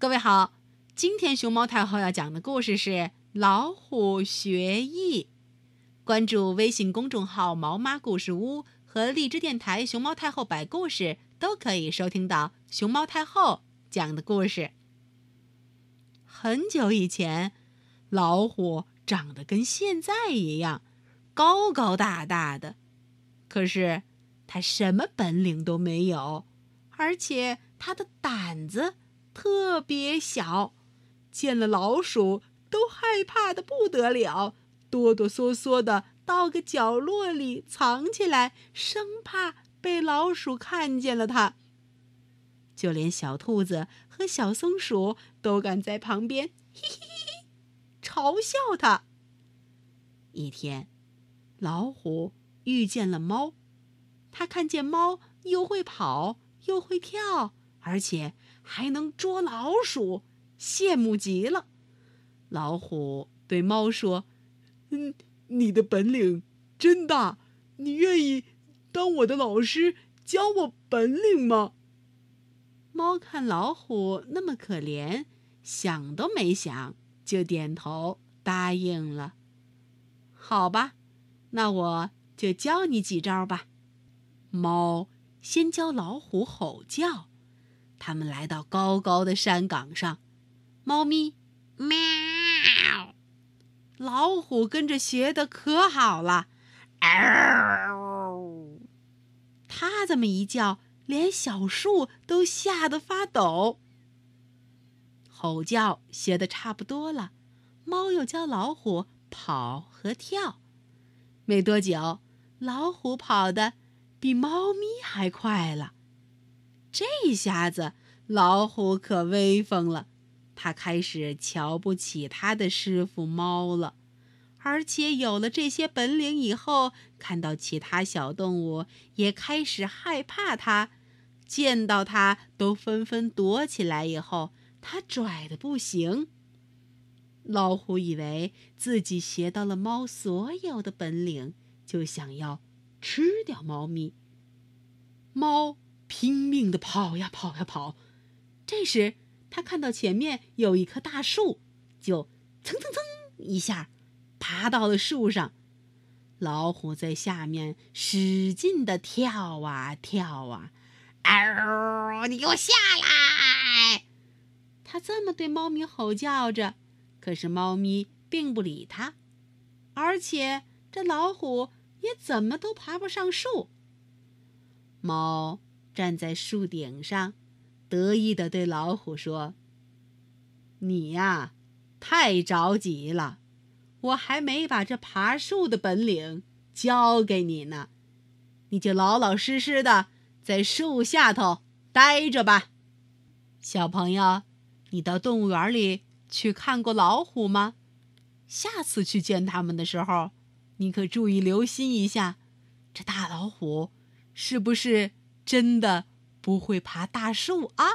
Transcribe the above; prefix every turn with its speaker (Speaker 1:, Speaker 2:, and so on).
Speaker 1: 各位好，今天熊猫太后要讲的故事是《老虎学艺》。关注微信公众号“毛妈故事屋”和荔枝电台“熊猫太后摆故事”，都可以收听到熊猫太后讲的故事。很久以前，老虎长得跟现在一样，高高大大的，可是它什么本领都没有，而且它的胆子。特别小，见了老鼠都害怕的不得了，哆哆嗦嗦的到个角落里藏起来，生怕被老鼠看见了它。就连小兔子和小松鼠都敢在旁边嘿嘿嘿嘿嘲笑它。一天，老虎遇见了猫，它看见猫又会跑又会跳，而且。还能捉老鼠，羡慕极了。老虎对猫说：“
Speaker 2: 嗯，你的本领真大，你愿意当我的老师，教我本领吗？”
Speaker 1: 猫看老虎那么可怜，想都没想就点头答应了。好吧，那我就教你几招吧。猫先教老虎吼叫。他们来到高高的山岗上，猫咪喵，老虎跟着学的可好了，嗷！它这么一叫，连小树都吓得发抖。吼叫学的差不多了，猫又教老虎跑和跳。没多久，老虎跑的比猫咪还快了。这下子老虎可威风了，他开始瞧不起他的师傅猫了，而且有了这些本领以后，看到其他小动物也开始害怕它，见到它都纷纷躲起来。以后他拽的不行。老虎以为自己学到了猫所有的本领，就想要吃掉猫咪。猫。拼命的跑呀跑呀跑，这时他看到前面有一棵大树，就蹭蹭蹭一下爬到了树上。老虎在下面使劲的跳啊跳啊，嗷！你给我下来！他这么对猫咪吼叫着，可是猫咪并不理他，而且这老虎也怎么都爬不上树。猫。站在树顶上，得意地对老虎说：“你呀，太着急了，我还没把这爬树的本领教给你呢，你就老老实实的在树下头待着吧。”小朋友，你到动物园里去看过老虎吗？下次去见他们的时候，你可注意留心一下，这大老虎是不是？真的不会爬大树啊！